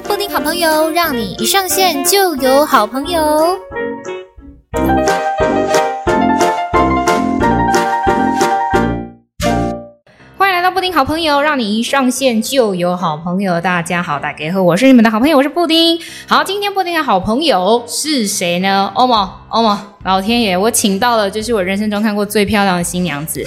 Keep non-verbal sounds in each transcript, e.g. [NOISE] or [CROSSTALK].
布丁好朋友，让你一上线就有好朋友。好朋友，让你一上线就有好朋友。大家好，大家好，我是你们的好朋友，我是布丁。好，今天布丁的好朋友是谁呢？欧玛，欧玛，老天爷，我请到了，就是我人生中看过最漂亮的新娘子。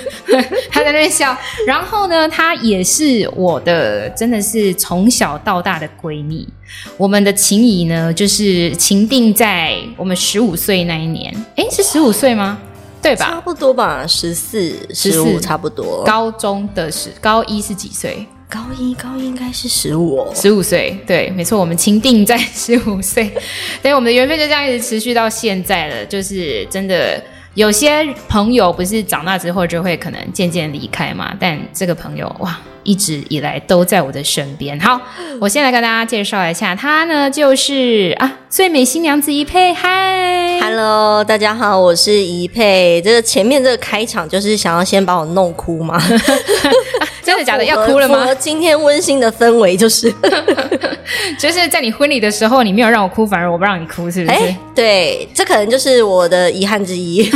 [LAUGHS] 她在那边笑，然后呢，她也是我的，真的是从小到大的闺蜜。我们的情谊呢，就是情定在我们十五岁那一年。诶，是十五岁吗？对吧？差不多吧，十四、十五，差不多。高中的时，高一是几岁？高一，高一应该是十五，十五岁。对，没错，我们钦定在十五岁，[LAUGHS] 所以我们的缘分就这样一直持续到现在了。就是真的。有些朋友不是长大之后就会可能渐渐离开嘛，但这个朋友哇，一直以来都在我的身边。好，我先来跟大家介绍一下，她呢就是啊，最美新娘子怡佩。嗨，Hello，大家好，我是怡佩。这个前面这个开场就是想要先把我弄哭吗？[LAUGHS] [LAUGHS] 真的假的？要哭了吗？今天温馨的氛围就是，[LAUGHS] 就是在你婚礼的时候，你没有让我哭，反而我不让你哭，是不是？欸、对，这可能就是我的遗憾之一。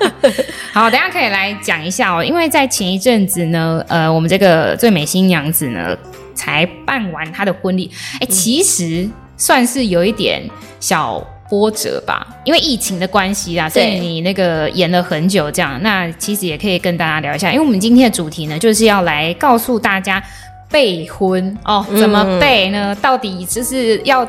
[LAUGHS] 好，等一下可以来讲一下哦，因为在前一阵子呢，呃，我们这个最美新娘子呢才办完她的婚礼，哎、欸，其实算是有一点小。波折吧，因为疫情的关系啦，所以你那个演了很久，这样。那其实也可以跟大家聊一下，因为我们今天的主题呢，就是要来告诉大家备婚哦，怎么备呢？嗯、到底就是要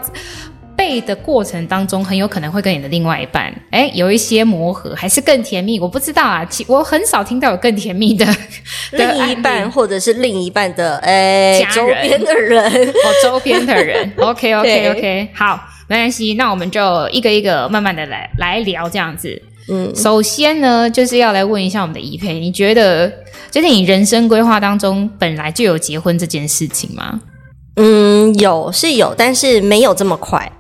备的过程当中，很有可能会跟你的另外一半，哎，有一些磨合，还是更甜蜜？我不知道啊，其我很少听到有更甜蜜的，[LAUGHS] 的另一半，或者是另一半的哎，家人周边的人哦，周边的人。OK OK OK，好。没关系，那我们就一个一个慢慢的来来聊这样子。嗯，首先呢，就是要来问一下我们的怡佩，你觉得就是你人生规划当中本来就有结婚这件事情吗？嗯，有是有，但是没有这么快。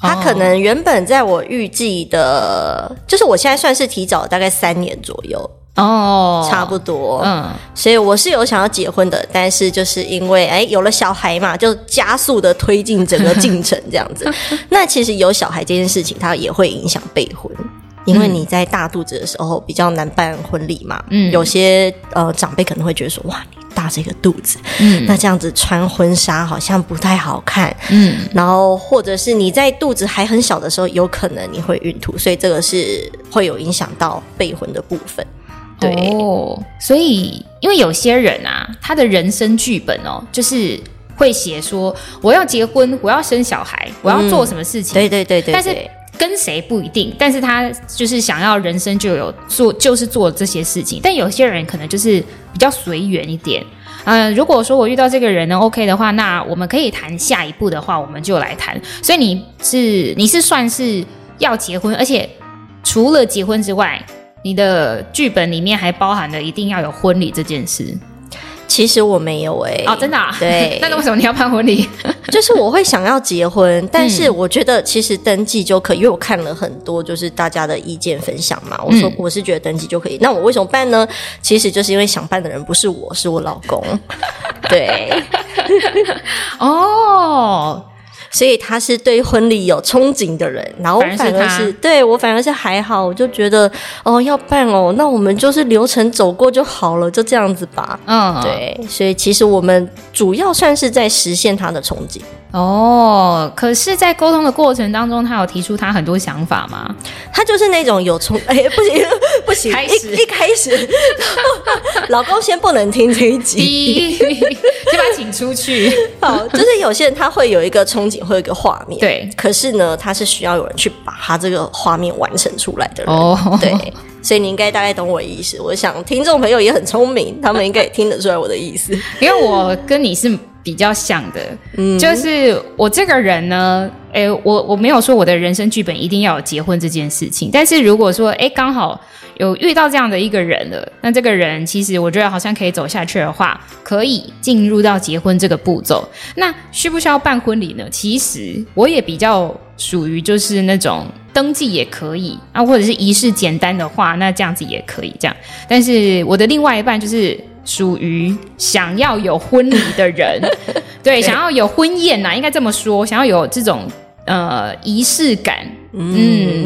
他可能原本在我预计的，哦、就是我现在算是提早大概三年左右。哦，差不多，嗯，所以我是有想要结婚的，但是就是因为哎有了小孩嘛，就加速的推进整个进程这样子。[LAUGHS] 那其实有小孩这件事情，它也会影响备婚，因为你在大肚子的时候比较难办婚礼嘛。嗯，有些呃长辈可能会觉得说，哇，你大这个肚子，嗯，那这样子穿婚纱好像不太好看，嗯，然后或者是你在肚子还很小的时候，有可能你会孕吐，所以这个是会有影响到备婚的部分。对哦，所以因为有些人啊，他的人生剧本哦，就是会写说我要结婚，我要生小孩，我要做什么事情。对对对对。但是跟谁不一定，但是他就是想要人生就有做，就是做这些事情。但有些人可能就是比较随缘一点。嗯、呃，如果说我遇到这个人呢，OK 的话，那我们可以谈下一步的话，我们就来谈。所以你是你是算是要结婚，而且除了结婚之外。你的剧本里面还包含了一定要有婚礼这件事，其实我没有哎、欸，哦，真的啊？对，[LAUGHS] 那为什么你要办婚礼？[LAUGHS] 就是我会想要结婚，但是我觉得其实登记就可以，因为我看了很多就是大家的意见分享嘛，我说我是觉得登记就可以，嗯、那我为什么办呢？其实就是因为想办的人不是我，是我老公，[LAUGHS] 对，哦。所以他是对婚礼有憧憬的人，然后反而是，反而是对我反而是还好，我就觉得哦要办哦，那我们就是流程走过就好了，就这样子吧。嗯，对，所以其实我们主要算是在实现他的憧憬。哦，可是，在沟通的过程当中，他有提出他很多想法吗？他就是那种有冲，[LAUGHS] 哎，不行 [LAUGHS] 不行，开始一,一开始，[LAUGHS] 老公先不能听这一集，先把他请出去。好，就是有些人他会有一个憧憬，会有一个画面，对，可是呢，他是需要有人去把他这个画面完成出来的人，哦，对，所以你应该大概懂我的意思。我想听众朋友也很聪明，他们应该也听得出来我的意思，因为我跟你是。比较像的，嗯，就是我这个人呢，诶，我我没有说我的人生剧本一定要有结婚这件事情，但是如果说，诶，刚好有遇到这样的一个人了，那这个人其实我觉得好像可以走下去的话，可以进入到结婚这个步骤。那需不需要办婚礼呢？其实我也比较属于就是那种登记也可以啊，或者是仪式简单的话，那这样子也可以这样。但是我的另外一半就是。属于想要有婚礼的人，[LAUGHS] 对，想要有婚宴呐、啊，应该这么说，想要有这种呃仪式感，嗯，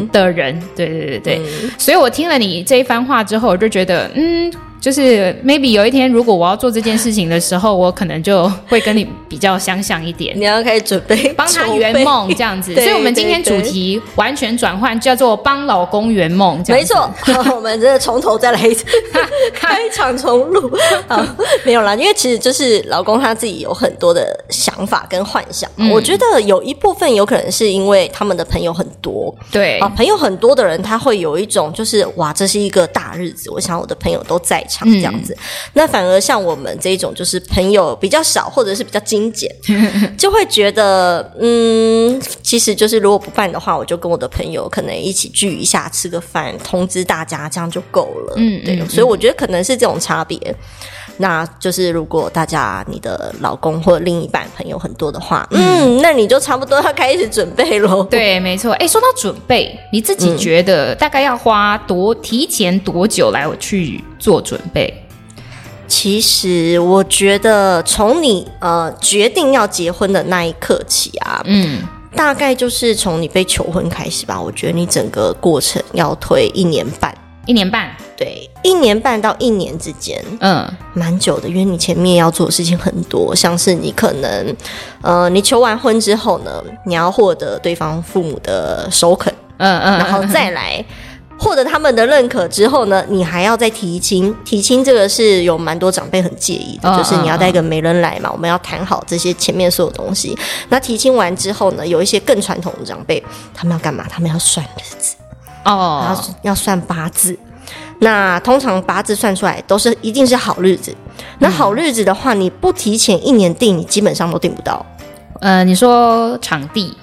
嗯的人，对对对对，嗯、所以我听了你这一番话之后，我就觉得，嗯。就是 maybe 有一天，如果我要做这件事情的时候，我可能就会跟你比较相像一点。你要开始准备帮他圆梦这样子，[LAUGHS] 所以我们今天主题完全转换，叫做帮老公圆梦。没错，好，我们真的从头再来一次，[LAUGHS] 开场重录。好，没有啦，因为其实就是老公他自己有很多的想法跟幻想。嗯、我觉得有一部分有可能是因为他们的朋友很多，对啊，朋友很多的人他会有一种就是哇，这是一个大日子，我想我的朋友都在。这样子，嗯、那反而像我们这种，就是朋友比较少，或者是比较精简，[LAUGHS] 就会觉得，嗯，其实就是如果不办的话，我就跟我的朋友可能一起聚一下，吃个饭，通知大家，这样就够了。嗯，对，嗯、所以我觉得可能是这种差别。那就是如果大家你的老公或另一半朋友很多的话，嗯，嗯，那你就差不多要开始准备喽。[LAUGHS] 对，没错。哎，说到准备，你自己觉得大概要花多提前多久来去做准备？其实我觉得从你呃决定要结婚的那一刻起啊，嗯，大概就是从你被求婚开始吧。我觉得你整个过程要推一年半。一年半，对，一年半到一年之间，嗯，蛮久的，因为你前面要做的事情很多，像是你可能，呃，你求完婚之后呢，你要获得对方父母的首肯，嗯嗯，然后再来获得他们的认可之后呢，你还要再提亲，提亲这个是有蛮多长辈很介意的，就是你要带个媒人来嘛，我们要谈好这些前面所有东西。那提亲完之后呢，有一些更传统的长辈，他们要干嘛？他们要算日子。哦，然后要算八字，那通常八字算出来都是一定是好日子。那好日子的话，你不提前一年订，你基本上都订不到。呃，你说场地？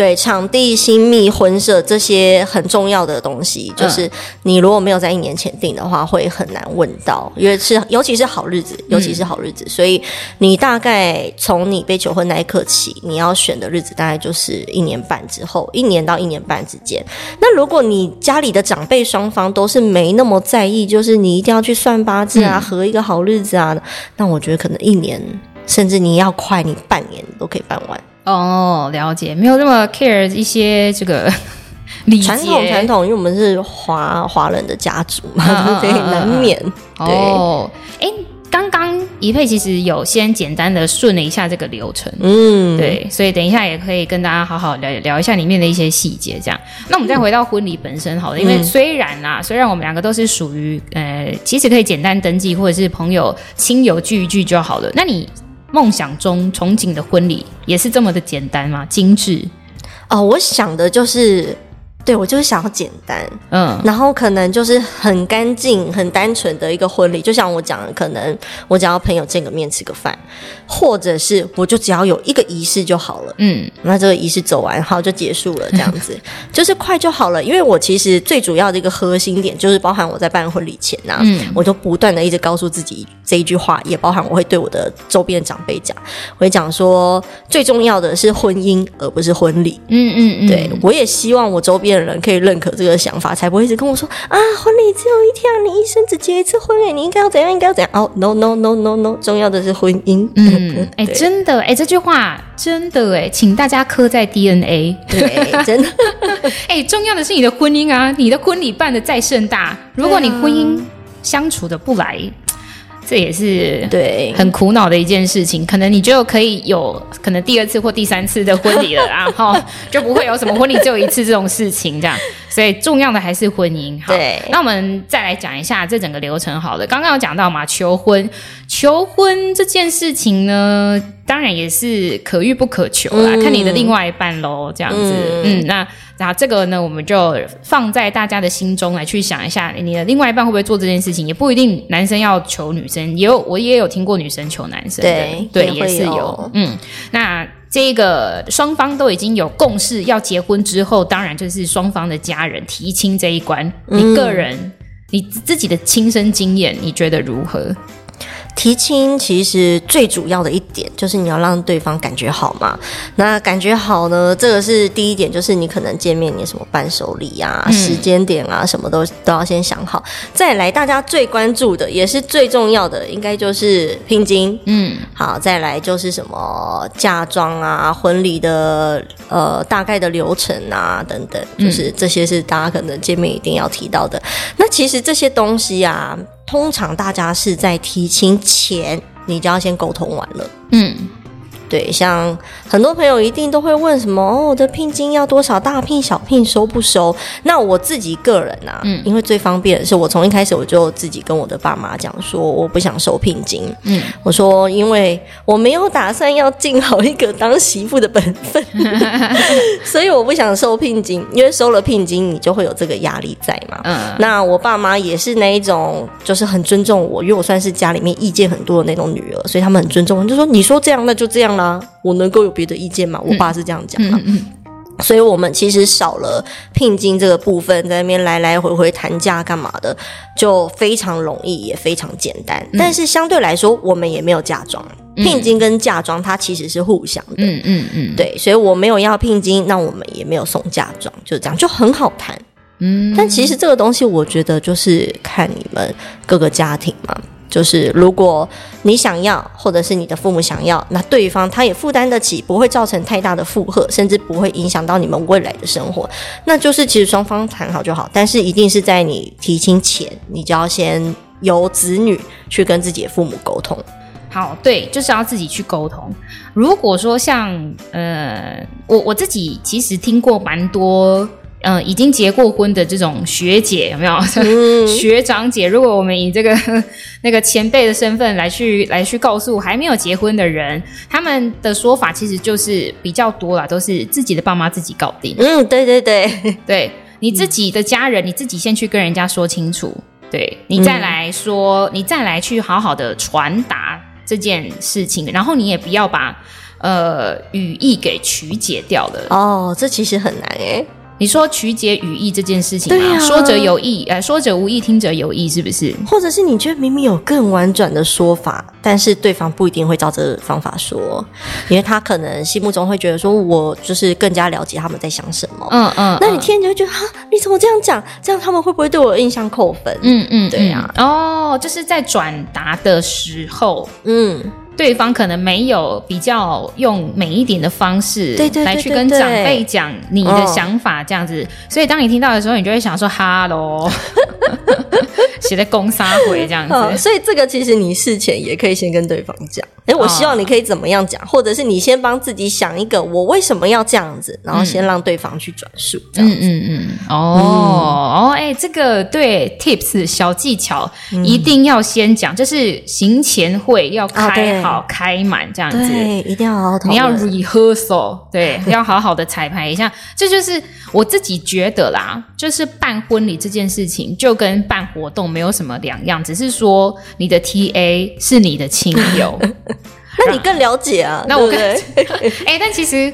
对，场地、新密、婚摄这些很重要的东西，就是你如果没有在一年前订的话，会很难问到，因为是尤其是好日子，尤其是好日子，嗯、所以你大概从你被求婚那一刻起，你要选的日子大概就是一年半之后，一年到一年半之间。那如果你家里的长辈双方都是没那么在意，就是你一定要去算八字啊，合一个好日子啊，那我觉得可能一年，甚至你要快，你半年都可以办完。哦，了解，没有那么 care 一些这个 [LAUGHS] 礼节传统传统，因为我们是华华人的家族嘛，对、啊，难免。对，哦，哎，刚刚宜佩其实有先简单的顺了一下这个流程，嗯，对，所以等一下也可以跟大家好好聊聊一下里面的一些细节，这样。那我们再回到婚礼本身好了，嗯、因为虽然啊，虽然我们两个都是属于呃，其实可以简单登记或者是朋友亲友聚一聚就好了，那你。梦想中憧憬的婚礼也是这么的简单吗？精致？哦，我想的就是。对，我就是想要简单，嗯，然后可能就是很干净、很单纯的一个婚礼，就像我讲的，可能我只要朋友见个面、吃个饭，或者是我就只要有一个仪式就好了，嗯，那这个仪式走完好就结束了，这样子。就是快就好了。因为我其实最主要的一个核心点就是包含我在办婚礼前呐、啊，嗯，我就不断的一直告诉自己这一句话，也包含我会对我的周边的长辈讲，我会讲说最重要的是婚姻而不是婚礼，嗯嗯嗯，对，我也希望我周边。人可以认可这个想法，才不会一直跟我说啊，婚礼只有一天，你一生只结一次婚，哎，你应该要怎样，应该要怎样？哦、oh,，no no no no no，重要的是婚姻。嗯，[LAUGHS] 哎对，真的，哎，这句话真的，哎，请大家刻在 DNA。对，真的，[LAUGHS] 哎，重要的是你的婚姻啊，你的婚礼办的再盛大，如果你婚姻相处的不来。这也是对很苦恼的一件事情，可能你就可以有可能第二次或第三次的婚礼了，[LAUGHS] 然后就不会有什么婚礼只有一次这种事情这样。所以重要的还是婚姻。好，对那我们再来讲一下这整个流程。好了，刚刚有讲到嘛，求婚，求婚这件事情呢，当然也是可遇不可求啦，嗯、看你的另外一半喽，这样子。嗯，嗯，那。那这个呢，我们就放在大家的心中来去想一下，你的另外一半会不会做这件事情？也不一定，男生要求女生，也有我也有听过女生求男生的，对，对，也，也是有。嗯，那这个双方都已经有共识，要结婚之后，当然就是双方的家人提亲这一关。你个人，嗯、你自己的亲身经验，你觉得如何？提亲其实最主要的一点就是你要让对方感觉好嘛。那感觉好呢，这个是第一点，就是你可能见面你什么伴手礼啊、嗯、时间点啊，什么都都要先想好。再来，大家最关注的也是最重要的，应该就是聘金。嗯，好，再来就是什么嫁妆啊、婚礼的呃大概的流程啊等等，就是这些是大家可能见面一定要提到的。那其实这些东西啊。通常大家是在提亲前，你就要先沟通完了。嗯。对，像很多朋友一定都会问什么哦，我的聘金要多少？大聘小聘收不收？那我自己个人啊，嗯，因为最方便的是，我从一开始我就自己跟我的爸妈讲说，我不想收聘金。嗯，我说因为我没有打算要尽好一个当媳妇的本分，[LAUGHS] 所以我不想收聘金，因为收了聘金，你就会有这个压力在嘛。嗯，那我爸妈也是那一种，就是很尊重我，因为我算是家里面意见很多的那种女儿，所以他们很尊重我，就说你说这样，那就这样。啊，我能够有别的意见吗？我爸是这样讲的，所以我们其实少了聘金这个部分，在那边来来回回谈价干嘛的，就非常容易，也非常简单。嗯、但是相对来说，我们也没有嫁妆，聘金跟嫁妆它其实是互相的，嗯嗯嗯，对，所以我没有要聘金，那我们也没有送嫁妆，就这样就很好谈。嗯，但其实这个东西，我觉得就是看你们各个家庭嘛。就是如果你想要，或者是你的父母想要，那对方他也负担得起，不会造成太大的负荷，甚至不会影响到你们未来的生活，那就是其实双方谈好就好。但是一定是在你提亲前，你就要先由子女去跟自己的父母沟通。好，对，就是要自己去沟通。如果说像呃，我我自己其实听过蛮多。嗯、呃，已经结过婚的这种学姐有没有？嗯、[LAUGHS] 学长姐，如果我们以这个 [LAUGHS] 那个前辈的身份来去来去告诉还没有结婚的人，他们的说法其实就是比较多啦，都是自己的爸妈自己搞定。嗯，对对对，对你自己的家人，你自己先去跟人家说清楚，对你再来说，嗯、你再来去好好的传达这件事情，然后你也不要把呃语义给曲解掉了。哦，这其实很难诶。你说曲解语义这件事情啊，说者有意，呃，说者无意，听者有意，是不是？或者是你觉得明明有更婉转的说法，但是对方不一定会照这个方法说，因为他可能心目中会觉得说，我就是更加了解他们在想什么。嗯嗯，那你听你就会觉得，哈，你怎么这样讲？这样他们会不会对我印象扣分？嗯嗯，对呀。哦，就是在转达的时候，嗯。对方可能没有比较用美一点的方式来去跟长辈讲你的想法，这样子，所以当你听到的时候，你就会想说哈喽。[LAUGHS] 写在攻杀回这样子，哦，所以这个其实你事前也可以先跟对方讲，哎，我希望你可以怎么样讲，哦，或者是你先帮自己想一个我为什么要这样子，然后先让对方去转述，这样子，嗯嗯嗯，哦、嗯、哦，哎，这个对 tips 小技巧一定要先讲，就是行前会要开好，哦、开满这样子，对，一定要好好你要 rehearsal，对，[LAUGHS] 要好好的彩排一下，这就是我自己觉得啦，就是办婚礼这件事情就跟办活动。没有什么两样，只是说你的 TA 是你的亲友，[LAUGHS] 那你更了解啊。那我更 [LAUGHS] 哎、欸，但其实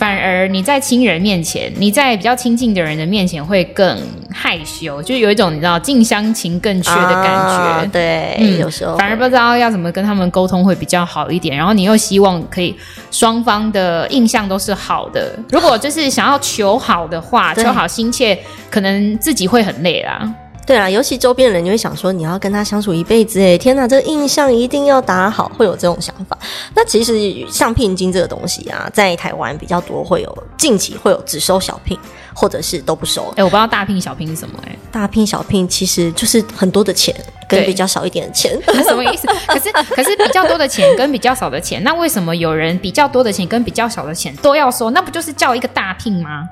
反而你在亲人面前，你在比较亲近的人的面前会更害羞，就有一种你知道近乡情更怯的感觉。啊、对，嗯，有时候反而不知道要怎么跟他们沟通会比较好一点。然后你又希望可以双方的印象都是好的。如果就是想要求好的话，求好心切，可能自己会很累啦。对啊，尤其周边的人，你会想说你要跟他相处一辈子，哎，天哪，这个印象一定要打好，会有这种想法。那其实像聘金这个东西啊，在台湾比较多，会有近期会有只收小聘，或者是都不收。哎，我不知道大聘小聘是什么，哎，大聘小聘其实就是很多的钱跟比较少一点的钱，[LAUGHS] 什么意思？可是可是比较多的钱跟比较少的钱，那为什么有人比较多的钱跟比较少的钱都要收？那不就是叫一个大聘吗？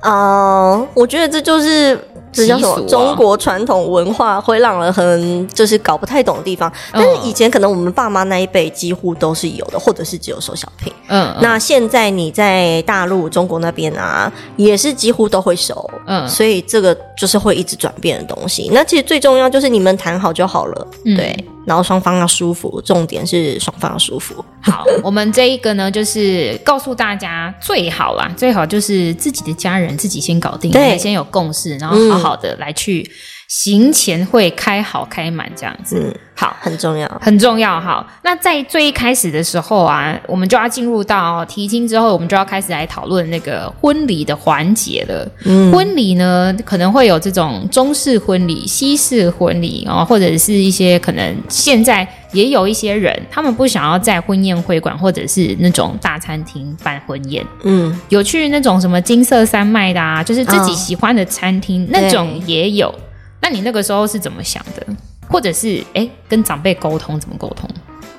啊，uh, 我觉得这就是这叫什么？中国传统文化会让人很就是搞不太懂的地方。但是以前可能我们爸妈那一辈几乎都是有的，或者是只有收小聘。嗯，那现在你在大陆中国那边啊，也是几乎都会收。嗯，所以这个就是会一直转变的东西。那其实最重要就是你们谈好就好了。嗯、对。然后双方要舒服，重点是双方要舒服。好，我们这一个呢，就是告诉大家最好啦，最好就是自己的家人自己先搞定，对，先有共识，然后好好的来去行前会开好开满这样子。嗯，好，很重要，很重要。好，那在最一开始的时候啊，我们就要进入到提亲之后，我们就要开始来讨论那个婚礼的环节了。嗯，婚礼呢，可能会有这种中式婚礼、西式婚礼哦，或者是一些可能现在也有一些人，他们不想要在婚宴会馆或者是那种大餐厅办婚宴。嗯，有去那种什么金色山脉的啊，就是自己喜欢的餐厅，哦，那种也有。那你那个时候是怎么想的？或者是哎，跟长辈沟通怎么沟通？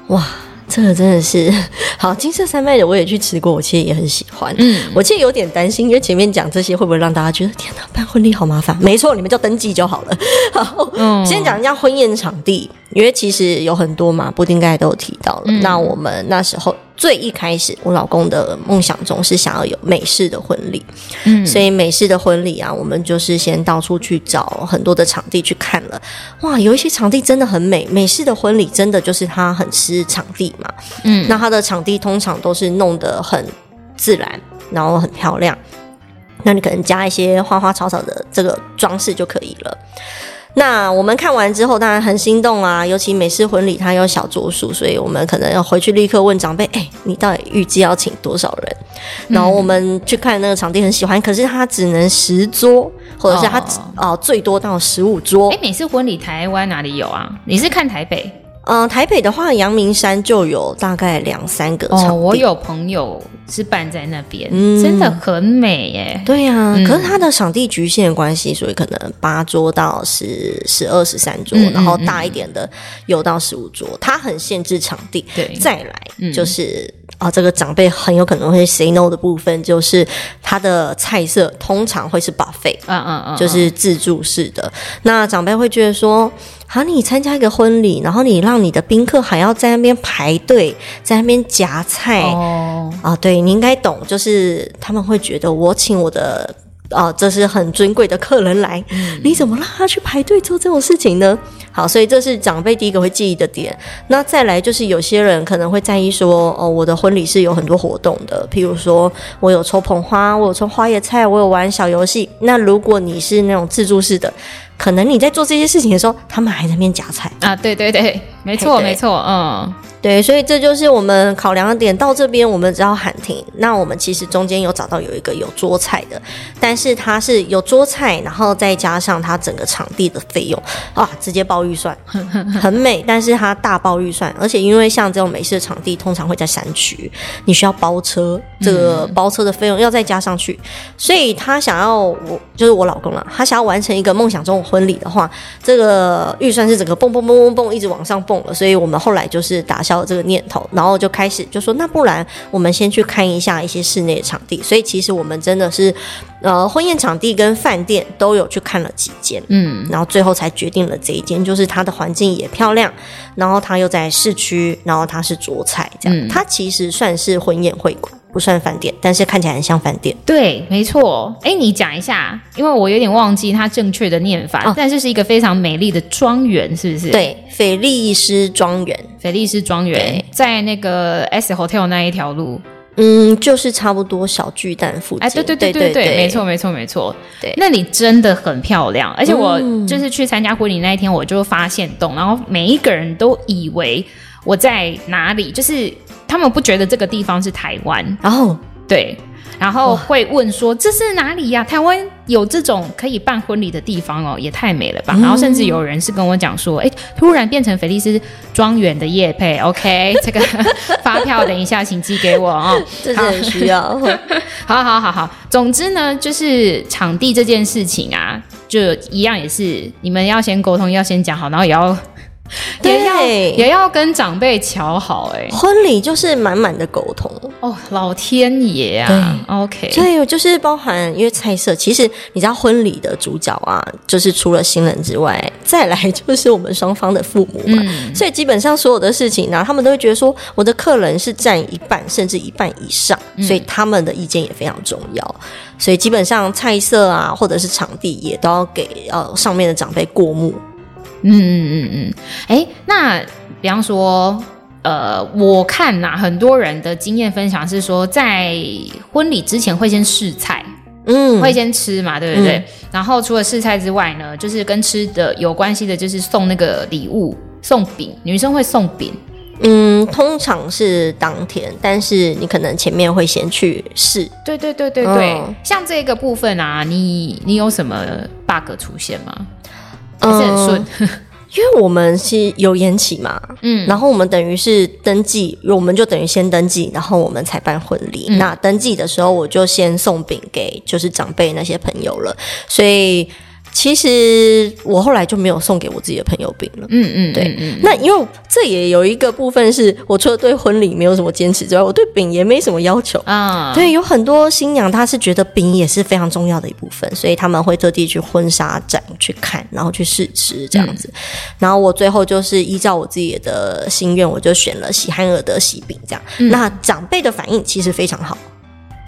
哇！这个真的是 [LAUGHS] 好，金色山脉的我也去吃过，我其实也很喜欢。嗯，我其实有点担心，因为前面讲这些会不会让大家觉得天哪，办婚礼好麻烦？没错，你们就登记就好了。好，嗯，先讲一下婚宴场地，因为其实有很多嘛，布丁刚才都有提到了。嗯，那我们那时候。最一开始，我老公的梦想中是想要有美式的婚礼，嗯，所以美式的婚礼啊，我们就是先到处去找很多的场地去看了，哇，有一些场地真的很美，美式的婚礼真的就是它很吃场地嘛，嗯，那它的场地通常都是弄得很自然，然后很漂亮，那你可能加一些花花草草的这个装饰就可以了。那我们看完之后，当然很心动啊！尤其美式婚礼，它有小桌数，所以我们可能要回去立刻问长辈：“哎，你到底预计要请多少人？”然后我们去看那个场地，很喜欢，可是它只能十桌，或者是它哦，哦最多到十五桌。哎，美式婚礼台湾哪里有啊？你是看台北？嗯、呃，台北的话，阳明山就有大概两三个场。哦，我有朋友是办在那边，嗯、真的很美耶。对呀、啊，嗯、可是它的场地局限关系，所以可能八桌到十、十二、十三桌，嗯、然后大一点的有到十五桌，嗯、它很限制场地。对，再来就是啊、这个长辈很有可能会 say no 的部分，就是它的菜色通常会是 buffet，嗯嗯嗯，就是自助式的。那长辈会觉得说。好，你参加一个婚礼，然后你让你的宾客还要在那边排队，在那边夹菜哦啊，对，你应该懂，就是他们会觉得我请我的啊，这是很尊贵的客人来，嗯、你怎么让他去排队做这种事情呢？好，所以这是长辈第一个会记忆的点。那再来就是有些人可能会在意说，哦，我的婚礼是有很多活动的，譬如说我有抽捧花，我有抽花椰菜，我有玩小游戏。那如果你是那种自助式的。可能你在做这些事情的时候，他们还在那边夹菜啊！对对对，没错没错，嗯。对，所以这就是我们考量的点。到这边，我们只要喊停。那我们其实中间有找到有一个有桌菜的，但是它是有桌菜，然后再加上它整个场地的费用啊，直接包预算，[LAUGHS] 很美。但是它大包预算，而且因为像这种美式的场地，通常会在山区，你需要包车，这个包车的费用要再加上去。所以他想要我，就是我老公了，他想要完成一个梦想中的婚礼的话，这个预算是整个蹦蹦蹦蹦蹦一直往上蹦了。所以我们后来就是打消。这个念头，然后就开始就说，那不然我们先去看一下一些室内的场地。所以其实我们真的是，呃，婚宴场地跟饭店都有去看了几间，嗯，然后最后才决定了这一间，就是它的环境也漂亮，然后它又在市区，然后它是桌菜，这样，嗯，它其实算是婚宴会馆。不算饭店，但是看起来很像饭店。对，没错。哎，你讲一下，因为我有点忘记它正确的念法。哦，但是是一个非常美丽的庄园，是不是？对，菲利斯庄园，菲利斯庄园在那个 S Hotel 那一条路。嗯，就是差不多小巨蛋附近。哎，对对对对对，没错没错没错。对，那里真的很漂亮，而且我就是去参加婚礼那一天，我就发现洞，然后每一个人都以为我在哪里，就是。他们不觉得这个地方是台湾，然后对，然后会问说哇这是哪里呀？台湾有这种可以办婚礼的地方哦，也太美了吧！嗯、然后甚至有人是跟我讲说，哎，突然变成菲利斯庄园的叶配，OK，[LAUGHS] 这个 [LAUGHS] 发票等一下请寄给我哦，[LAUGHS] 这是很需要。好好好好，总之呢，就是场地这件事情啊，就一样也是你们要先沟通，要先讲好，然后也要。[LAUGHS] 也要也要跟长辈瞧好哎、欸，婚礼就是满满的沟通。哦，老天爷啊。对，OK，所以就是包含因为菜色，其实你知道婚礼的主角啊，就是除了新人之外，再来就是我们双方的父母嘛，嗯、所以基本上所有的事情呢、啊，他们都会觉得说我的客人是占一半甚至一半以上，所以他们的意见也非常重要，所以基本上菜色啊或者是场地也都要给呃上面的长辈过目。嗯嗯嗯嗯，哎、欸，那比方说，呃，我看呐，很多人的经验分享是说，在婚礼之前会先试菜，嗯，会先吃嘛，对不对？嗯、然后除了试菜之外呢，就是跟吃的有关系的，就是送那个礼物，送饼，女生会送饼。嗯，通常是当天，但是你可能前面会先去试。对对对对对，嗯、像这个部分啊，你你有什么 bug 出现吗？还是很顺？嗯因为我们是有延期嘛，嗯，然后我们等于是登记，我们就等于先登记，然后我们才办婚礼。嗯、那登记的时候，我就先送饼给就是长辈那些朋友了，所以。其实我后来就没有送给我自己的朋友饼了。嗯嗯，对。嗯、那因为这也有一个部分是，我除了对婚礼没有什么坚持之外，我对饼也没什么要求啊。对，有很多新娘她是觉得饼也是非常重要的一部分，所以他们会特地去婚纱展去看，然后去试吃这样子。嗯、然后我最后就是依照我自己的心愿，我就选了喜憨儿的喜饼这样。嗯、那长辈的反应其实非常好。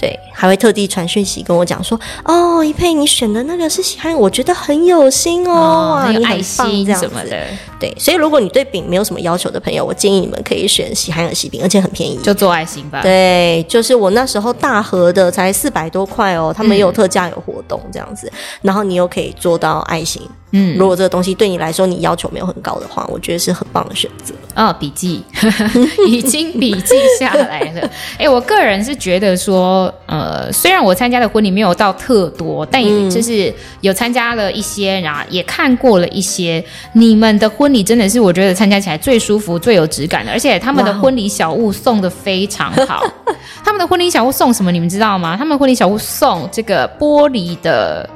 对，还会特地传讯息跟我讲说，哦，一佩，你选的那个是喜憨，我觉得很有心哦，有爱心这样子的。对，所以如果你对饼没有什么要求的朋友，我建议你们可以选喜憨的喜饼，而且很便宜，就做爱心吧。对，就是我那时候大盒的才四百多块哦，他们也有特价有活动这样子，嗯、然后你又可以做到爱心。嗯，如果这个东西对你来说你要求没有很高的话，我觉得是很棒的选择。哦，笔记 [LAUGHS] 已经笔记下来了。[LAUGHS] 哎、欸，我个人是觉得说，呃，虽然我参加的婚礼没有到特多，但也就是有参加了一些，然后也看过了一些。你们的婚礼真的是我觉得参加起来最舒服、最有质感的，而且他们的婚礼小物送的非常好。[LAUGHS] 他们的婚礼小物送什么？你们知道吗？他们婚礼小物送这个玻璃的。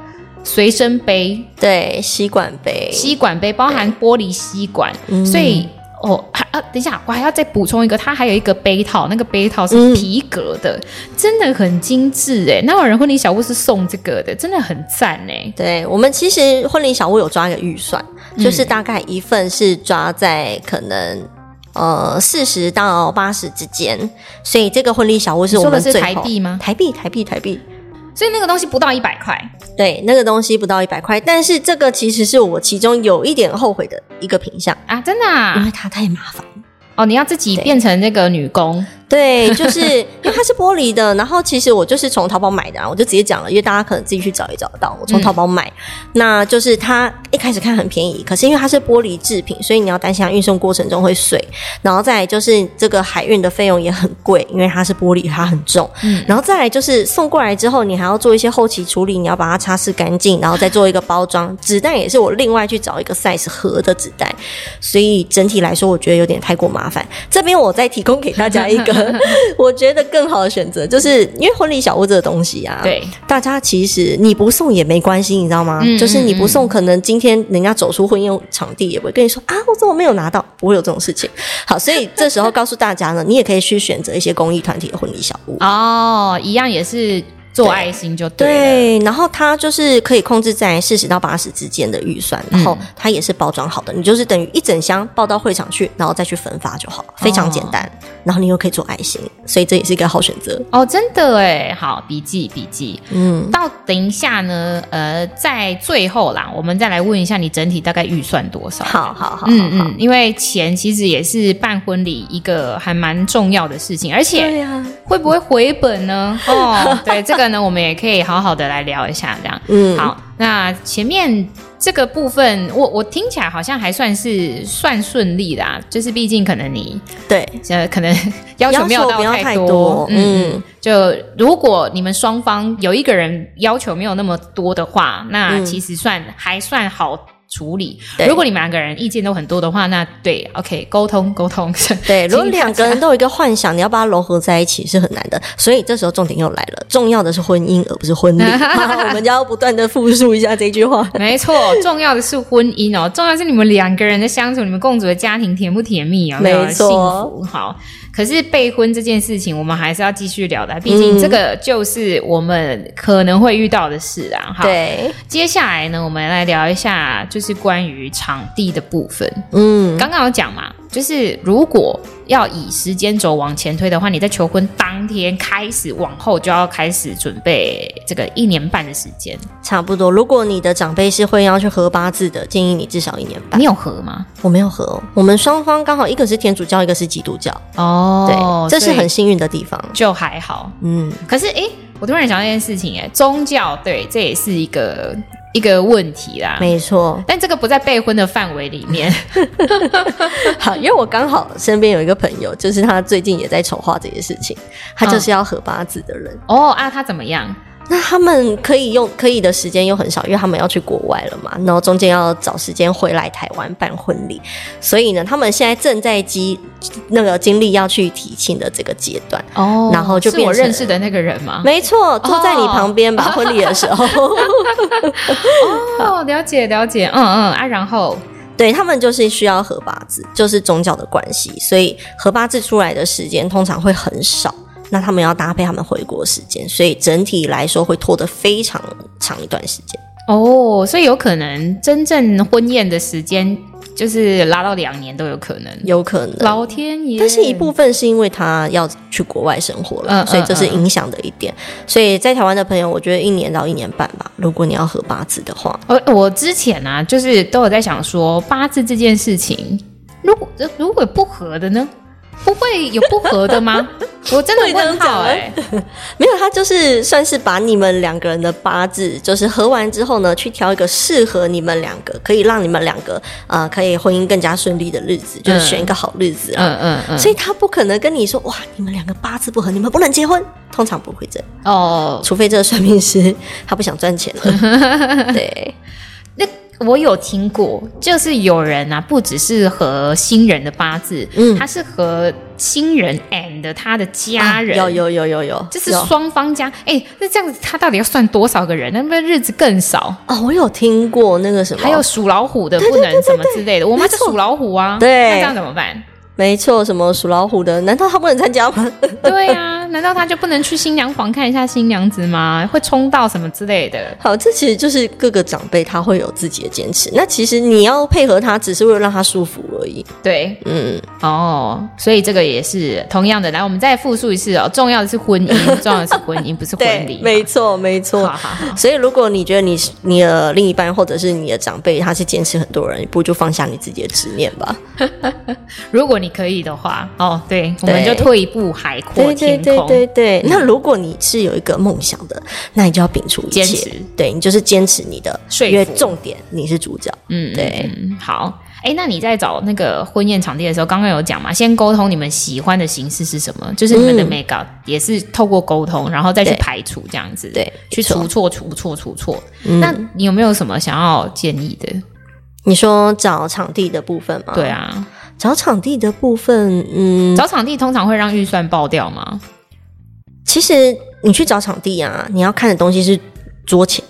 随身杯，对，吸管杯，吸管杯包含玻璃吸管，所以哦，还啊，等一下，我还要再补充一个，它还有一个杯套，那个杯套是皮革的，嗯、真的很精致哎。那有人婚礼小屋是送这个的，真的很赞哎。对，我们其实婚礼小屋有抓一个预算，嗯、就是大概一份是抓在可能呃四十到八十之间，所以这个婚礼小屋是我们最台币吗？台币，台币，台币。所以那个东西不到一百块，对，那个东西不到一百块，但是这个其实是我其中有一点后悔的一个品相。啊，真的啊，因为它太麻烦哦，你要自己变成那个女工。对，就是 [LAUGHS] 因为它是玻璃的，然后其实我就是从淘宝买的啊，我就直接讲了，因为大家可能自己去找也找得到。我从淘宝买，嗯、那就是它一开始看很便宜，可是因为它是玻璃制品，所以你要担心它运送过程中会碎，然后再来就是这个海运的费用也很贵，因为它是玻璃，它很重。嗯，然后再来就是送过来之后，你还要做一些后期处理，你要把它擦拭干净，然后再做一个包装。纸袋也是我另外去找一个 size 合的纸袋，所以整体来说，我觉得有点太过麻烦。这边我再提供给大家一个。[LAUGHS] 我觉得更好的选择，就是因为婚礼小屋这个东西啊，对大家其实你不送也没关系，你知道吗？就是你不送，可能今天人家走出婚宴场地也会跟你说啊，我怎么没有拿到？不会有这种事情。好，所以这时候告诉大家呢，你也可以去选择一些公益团体的婚礼小屋哦，一样也是。做爱心就对，对，然后它就是可以控制在四十到八十之间的预算，然后它也是包装好的，你就是等于一整箱抱到会场去，然后再去分发就好，非常简单。哦、然后你又可以做爱心，所以这也是一个好选择哦，真的哎，好，笔记笔记，嗯，到等一下呢，呃，在最后啦，我们再来问一下你整体大概预算多少？好好好，嗯嗯，因为钱其实也是办婚礼一个还蛮重要的事情，而且会不会回本呢？哦，对这个。那我们也可以好好的来聊一下，这样。嗯，好，那前面这个部分，我我听起来好像还算是算顺利的啊，就是毕竟可能你对，呃，可能要求没有到太多，嗯，嗯，就如果你们双方有一个人要求没有那么多的话，那其实算、嗯、还算好。处理。如果你们两个人意见都很多的话，那对，OK，沟通沟通。[LAUGHS] 对，[LAUGHS] 如果两个人都有一个幻想，你要把它融合在一起是很难的。所以这时候重点又来了，重要的是婚姻而不是婚礼。[LAUGHS] 我们就要不断的复述一下这句话。没错，重要的是婚姻哦，重要是你们两个人的相处，你们共组的家庭甜不甜蜜啊？没错，幸福好。可是备婚这件事情，我们还是要继续聊的，毕竟这个就是我们可能会遇到的事啊。哈，对，接下来呢，我们来聊一下，就是关于场地的部分。嗯，刚刚有讲嘛。就是如果要以时间轴往前推的话，你在求婚当天开始往后就要开始准备这个一年半的时间，差不多。如果你的长辈是会要去合八字的，建议你至少一年半。你有合吗？我没有合哦。我们双方刚好一个是天主教，一个是基督教。哦，对，这是很幸运的地方，就还好。嗯，可是诶我突然想到一件事情，哎，宗教对，这也是一个一个问题啦。没错，但这个不在备婚的范围里面。好，因为我刚好身边有一个朋友，就是他最近也在筹划这些事情，他就是要合八字的人。嗯、哦啊，他怎么样？那他们可以用可以的时间又很少，因为他们要去国外了嘛，然后中间要找时间回来台湾办婚礼，所以呢，他们现在正在经那个经历要去提亲的这个阶段哦，然后就变我认识的那个人吗？没错，坐在你旁边吧，婚礼的时候。哦，了解了解，嗯嗯啊，然后对他们就是需要合八字，就是宗教的关系，所以合八字出来的时间通常会很少。那他们要搭配他们回国时间，所以整体来说会拖得非常长一段时间。哦，所以有可能真正婚宴的时间就是拉到两年都有可能，有可能。老天爷！但是一部分是因为他要去国外生活了，嗯、所以这是影响的一点。嗯嗯、所以在台湾的朋友，我觉得一年到一年半吧，如果你要合八字的话。呃，我之前啊，就是都有在想说八字这件事情，如果如果不合的呢？不会有不合的吗？我真的问号哎，[LAUGHS] 没有，他就是算是把你们两个人的八字，就是合完之后呢，去挑一个适合你们两个，可以让你们两个啊、呃，可以婚姻更加顺利的日子，就是选一个好日子啊。嗯嗯嗯。所以他不可能跟你说哇，你们两个八字不合，你们不能结婚。通常不会这样哦，除非这个算命师他不想赚钱了。[LAUGHS] 对。我有听过，就是有人啊，不只是和新人的八字，嗯，他是和新人 and 他的家人，有有有有有，就是双方家。哎，那这样子他到底要算多少个人？那不日子更少哦。我有听过那个什么，还有属老虎的不能什么之类的。我妈是属老虎啊，对，那这样怎么办？没错，什么属老虎的？难道他不能参加吗？[LAUGHS] 对呀、啊，难道他就不能去新娘房看一下新娘子吗？会冲到什么之类的？好，这其实就是各个长辈他会有自己的坚持。那其实你要配合他，只是为了让他舒服而已。对，嗯，哦，所以这个也是同样的。来，我们再复述一次哦。重要的是婚姻，重要的是婚姻，不是婚礼。[LAUGHS] 没错，没错。好好好。所以，如果你觉得你你的另一半或者是你的长辈他是坚持很多人，不如就放下你自己的执念吧。[LAUGHS] 如果你可以的话，哦，对，我们就退一步，海阔天空。对对对对对。那如果你是有一个梦想的，那你就要摒除一切，坚持。对，你就是坚持你的，因为重点你是主角。嗯，对。好，哎，那你在找那个婚宴场地的时候，刚刚有讲嘛？先沟通你们喜欢的形式是什么，就是你们的 make up 也是透过沟通，然后再去排除这样子，对，去除错、除错、除错。那你有没有什么想要建议的？你说找场地的部分吗？对啊，找场地的部分，嗯，找场地通常会让预算爆掉吗？其实你去找场地啊，你要看的东西是桌钱。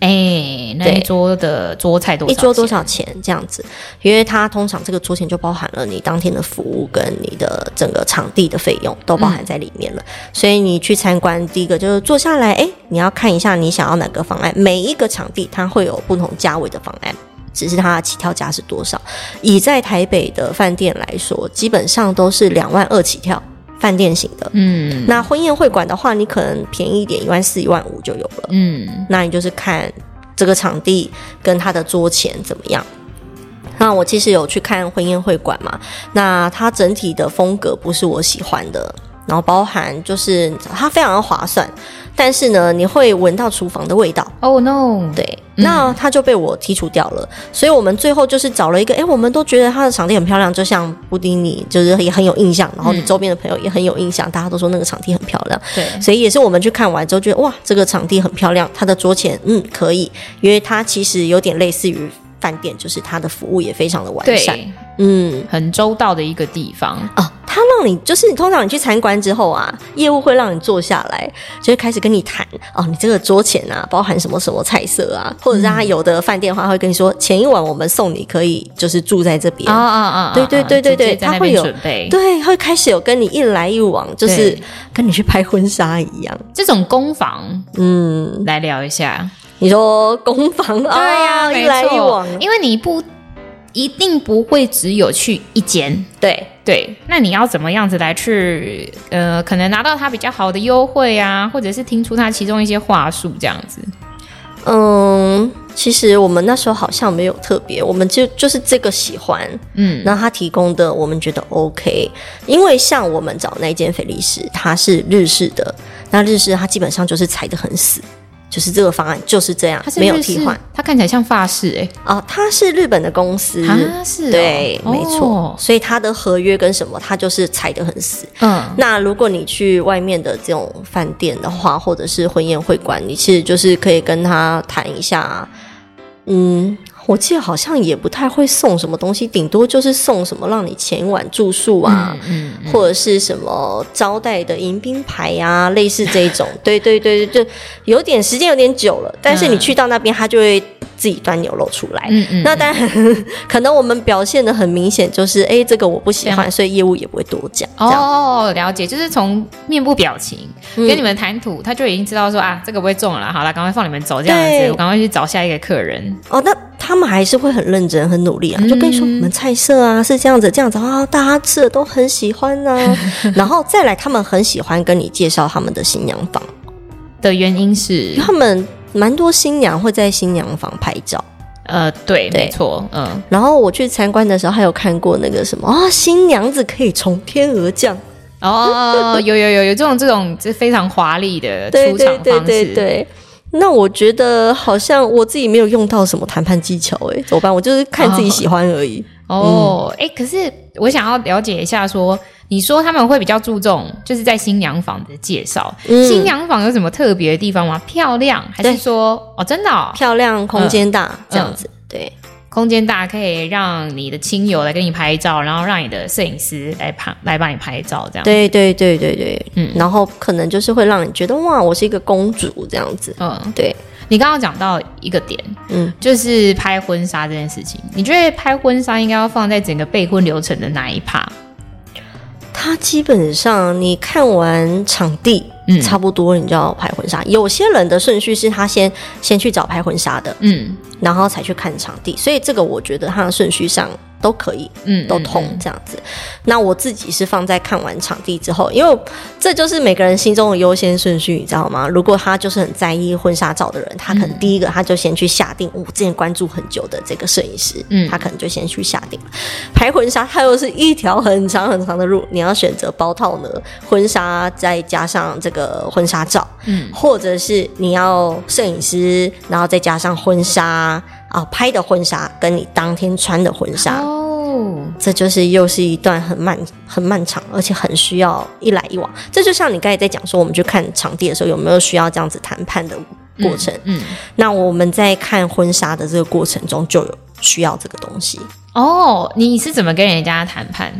哎、欸，那一桌的桌菜多？一桌多少钱？这样子，因为它通常这个桌钱就包含了你当天的服务跟你的整个场地的费用都包含在里面了。嗯、所以你去参观，第一个就是坐下来，哎、欸，你要看一下你想要哪个方案。每一个场地它会有不同价位的方案。只是它的起跳价是多少？以在台北的饭店来说，基本上都是两万二起跳，饭店型的。嗯，那婚宴会馆的话，你可能便宜一点，一万四、一万五就有了。嗯，那你就是看这个场地跟它的桌钱怎么样。那我其实有去看婚宴会馆嘛，那它整体的风格不是我喜欢的，然后包含就是它非常的划算。但是呢，你会闻到厨房的味道。Oh no！对，那它就被我剔除掉了。嗯、所以我们最后就是找了一个，哎，我们都觉得它的场地很漂亮，就像布丁尼，就是也很有印象。然后你周边的朋友也很有印象，嗯、大家都说那个场地很漂亮。对，所以也是我们去看完之后觉得，哇，这个场地很漂亮，它的桌前嗯可以，因为它其实有点类似于。饭店就是它的服务也非常的完善，嗯，很周到的一个地方哦。他让你就是通常你去参观之后啊，业务会让你坐下来，就会开始跟你谈哦，你这个桌前啊，包含什么什么菜色啊，或者是他有的饭店的话会跟你说，前一晚我们送你可以就是住在这边。啊啊啊，对对对对对，他会有准备，对，会开始有跟你一来一往，就是跟你去拍婚纱一样。这种工坊，嗯，来聊一下。你说公房啊，对呀、啊，一来一往，因为你不一定不会只有去一间，对。对，那你要怎么样子来去呃，可能拿到他比较好的优惠啊，或者是听出他其中一些话术这样子。嗯，其实我们那时候好像没有特别，我们就就是这个喜欢，嗯，然后他提供的我们觉得 OK，因为像我们找那间菲利斯，它是日式的，那日式它基本上就是踩得很死。就是这个方案就是这样，没有替换。它看起来像法式哎、欸，哦，它是日本的公司，是、哦、对，哦、没错。所以它的合约跟什么，它就是踩得很死。嗯，那如果你去外面的这种饭店的话，或者是婚宴会馆，你其实就是可以跟他谈一下，嗯。我记得好像也不太会送什么东西，顶多就是送什么让你前一晚住宿啊，嗯嗯嗯、或者是什么招待的迎宾牌啊，类似这种。对对对对，就有点时间有点久了，但是你去到那边，他就会自己端牛肉出来。嗯嗯、那当然，[LAUGHS] 可能我们表现的很明显，就是哎，这个我不喜欢，所以业务也不会多讲。哦，了解，就是从面部表情跟你们谈吐，他就已经知道说啊，这个不会中了，好了，赶快放你们走这样子，我赶快去找下一个客人。哦，那。他们还是会很认真、很努力啊，就跟你说，我们菜色啊是这样子、这样子啊，大家吃的都很喜欢啊。[LAUGHS] 然后再来，他们很喜欢跟你介绍他们的新娘房的原因是，他们蛮多新娘会在新娘房拍照。呃，对，对没错，嗯。然后我去参观的时候，还有看过那个什么啊，新娘子可以从天而降。哦，有有有有这种这种这非常华丽的 [LAUGHS] 出场方式。对对对对对那我觉得好像我自己没有用到什么谈判技巧，哎，怎么办？我就是看自己喜欢而已。哦，哎、嗯，可是我想要了解一下说，说你说他们会比较注重，就是在新娘房的介绍。嗯、新娘房有什么特别的地方吗？漂亮，还是说哦，真的、哦、漂亮，空间大，嗯、这样子，嗯、对。空间大，可以让你的亲友来给你拍照，然后让你的摄影师来拍来帮你拍照，这样。对对对对对，嗯，然后可能就是会让你觉得哇，我是一个公主这样子。嗯，对。你刚刚讲到一个点，嗯，就是拍婚纱这件事情，你觉得拍婚纱应该要放在整个备婚流程的哪一趴？它基本上你看完场地。嗯，差不多，你就要拍婚纱。有些人的顺序是他先先去找拍婚纱的，嗯，然后才去看场地。所以这个我觉得他的顺序上。都可以，嗯，都通这样子。嗯嗯、那我自己是放在看完场地之后，因为这就是每个人心中的优先顺序，你知道吗？如果他就是很在意婚纱照的人，他可能第一个他就先去下定。我之前关注很久的这个摄影师，嗯，他可能就先去下定。拍婚纱，他又是一条很长很长的路，你要选择包套呢，婚纱再加上这个婚纱照，嗯，或者是你要摄影师，然后再加上婚纱。啊，拍的婚纱跟你当天穿的婚纱哦，这就是又是一段很漫、很漫长，而且很需要一来一往。这就像你刚才在讲说，我们去看场地的时候，有没有需要这样子谈判的过程？嗯，嗯，那我们在看婚纱的这个过程中，就有需要这个东西哦。你是怎么跟人家谈判？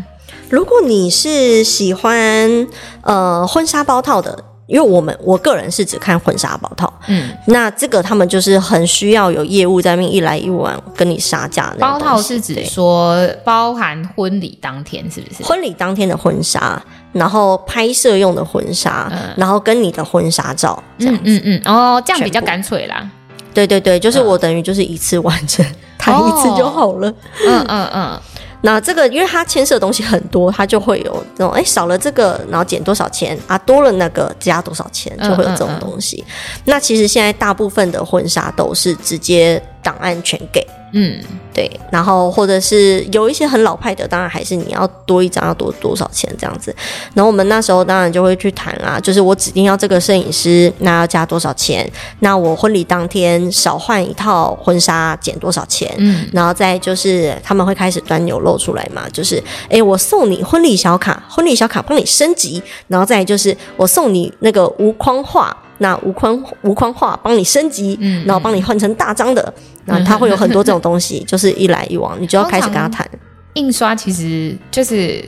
如果你是喜欢呃婚纱包套的。因为我们我个人是只看婚纱包套，嗯，那这个他们就是很需要有业务在那边一来一往跟你杀价的。包套是指说包含婚礼当天是不是？婚礼当天的婚纱，然后拍摄用的婚纱，嗯、然后跟你的婚纱照这样子，嗯嗯，嗯哦，这样比较干脆啦。对对对，就是我等于就是一次完成，谈、嗯、一次就好了。嗯嗯嗯。嗯那这个，因为它牵涉的东西很多，它就会有这种，哎，少了这个，然后减多少钱啊？多了那个加多少钱，就会有这种东西。嗯嗯嗯。那其实现在大部分的婚纱都是直接档案全给。嗯，对，然后或者是有一些很老派的，当然还是你要多一张要多多少钱这样子。然后我们那时候当然就会去谈啊，就是我指定要这个摄影师，那要加多少钱？那我婚礼当天少换一套婚纱减多少钱？嗯，然后再就是他们会开始端牛肉出来嘛，就是哎，我送你婚礼小卡，婚礼小卡帮你升级，然后再就是我送你那个无框画。那无框无框化帮你升级，嗯，然后帮你换成大张的，那、嗯、它会有很多这种东西，嗯、[LAUGHS] 就是一来一往，你就要开始跟他谈。印刷其实就是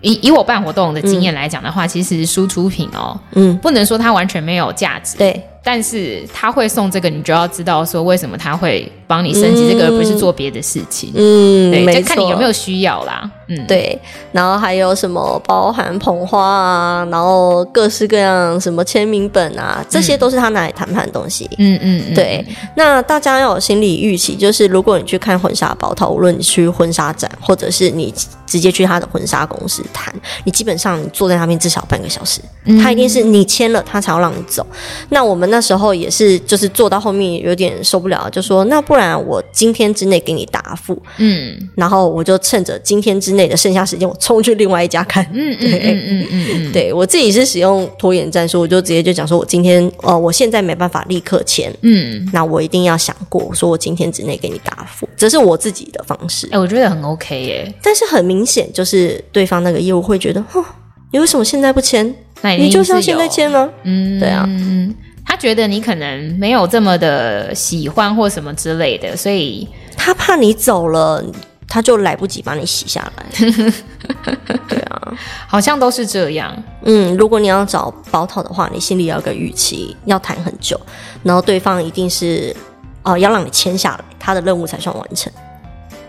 以以我办活动的经验来讲的话，嗯、其实输出品哦，嗯，不能说它完全没有价值，对，但是他会送这个，你就要知道说为什么他会帮你升级这个，而不是做别的事情，嗯，对，就看你有没有需要啦。嗯，对，然后还有什么包含捧花啊，然后各式各样什么签名本啊，这些都是他拿来谈判的东西。嗯嗯，嗯，对。那大家要有心理预期，就是如果你去看婚纱包套，无论你去婚纱展，或者是你直接去他的婚纱公司谈，你基本上你坐在那边至少半个小时，他一定是你签了，他才要让你走。那我们那时候也是，就是做到后面有点受不了，就说那不然我今天之内给你答复，嗯，然后我就趁着今天之内的剩下时间，我冲去另外一家看，[LAUGHS] 嗯嗯嗯嗯对我自己是使用拖延战术，我就直接就讲说我今天哦、呃，我现在没办法立刻签，嗯，那我一定要想过，说我今天之内给你答复，这是我自己的方式，哎、欸，我觉得很 OK 耶，但是很明显就是对方那个业务会觉得，哼，你为什么现在不签？那你就是要现在签呢？嗯，对啊。嗯他觉得你可能没有这么的喜欢或什么之类的，所以他怕你走了，他就来不及把你洗下来。[LAUGHS] 对啊，好像都是这样。嗯，如果你要找保套的话，你心里要有个预期，要谈很久，然后对方一定是哦、呃、要让你签下来，他的任务才算完成。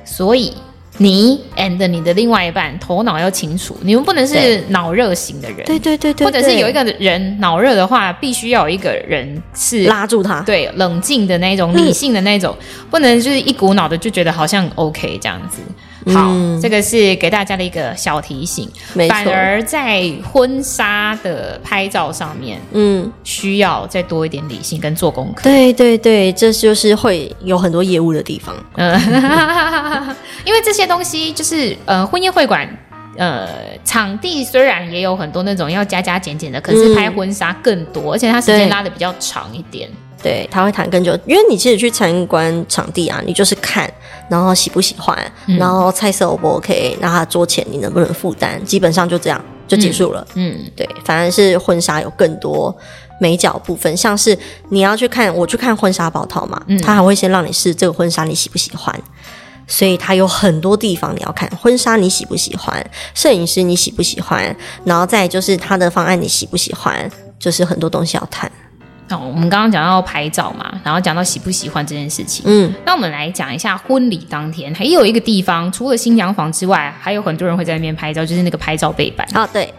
所以。你 and 你的另外一半头脑要清楚，你们不能是脑热型的人，对对对对，或者是有一个人脑热的话，必须要有一个人是拉住他，对，冷静的那种，理性的那种，嗯、不能就是一股脑的就觉得好像 OK 这样子。好，嗯、这个是给大家的一个小提醒。反而在婚纱的拍照上面，嗯，需要再多一点理性跟做功课。对对对，这就是会有很多业务的地方。嗯，[LAUGHS] 因为这些东西就是呃，婚宴会馆呃，场地虽然也有很多那种要加加减减的，可是拍婚纱更多，嗯、而且它时间拉的比较长一点。对，他会谈更久，因为你其实去参观场地啊，你就是看，然后喜不喜欢，嗯、然后菜色 O 不 OK，那他桌钱你能不能负担，基本上就这样就结束了。嗯，嗯对，反而是婚纱有更多美角部分，像是你要去看，我去看婚纱包套嘛，嗯、他还会先让你试这个婚纱你喜不喜欢，所以他有很多地方你要看婚纱你喜不喜欢，摄影师你喜不喜欢，然后再就是他的方案你喜不喜欢，就是很多东西要谈。哦，我们刚刚讲到拍照嘛，然后讲到喜不喜欢这件事情。嗯，那我们来讲一下婚礼当天，还有一个地方，除了新娘房之外，还有很多人会在那边拍照，就是那个拍照背板。啊、哦，对，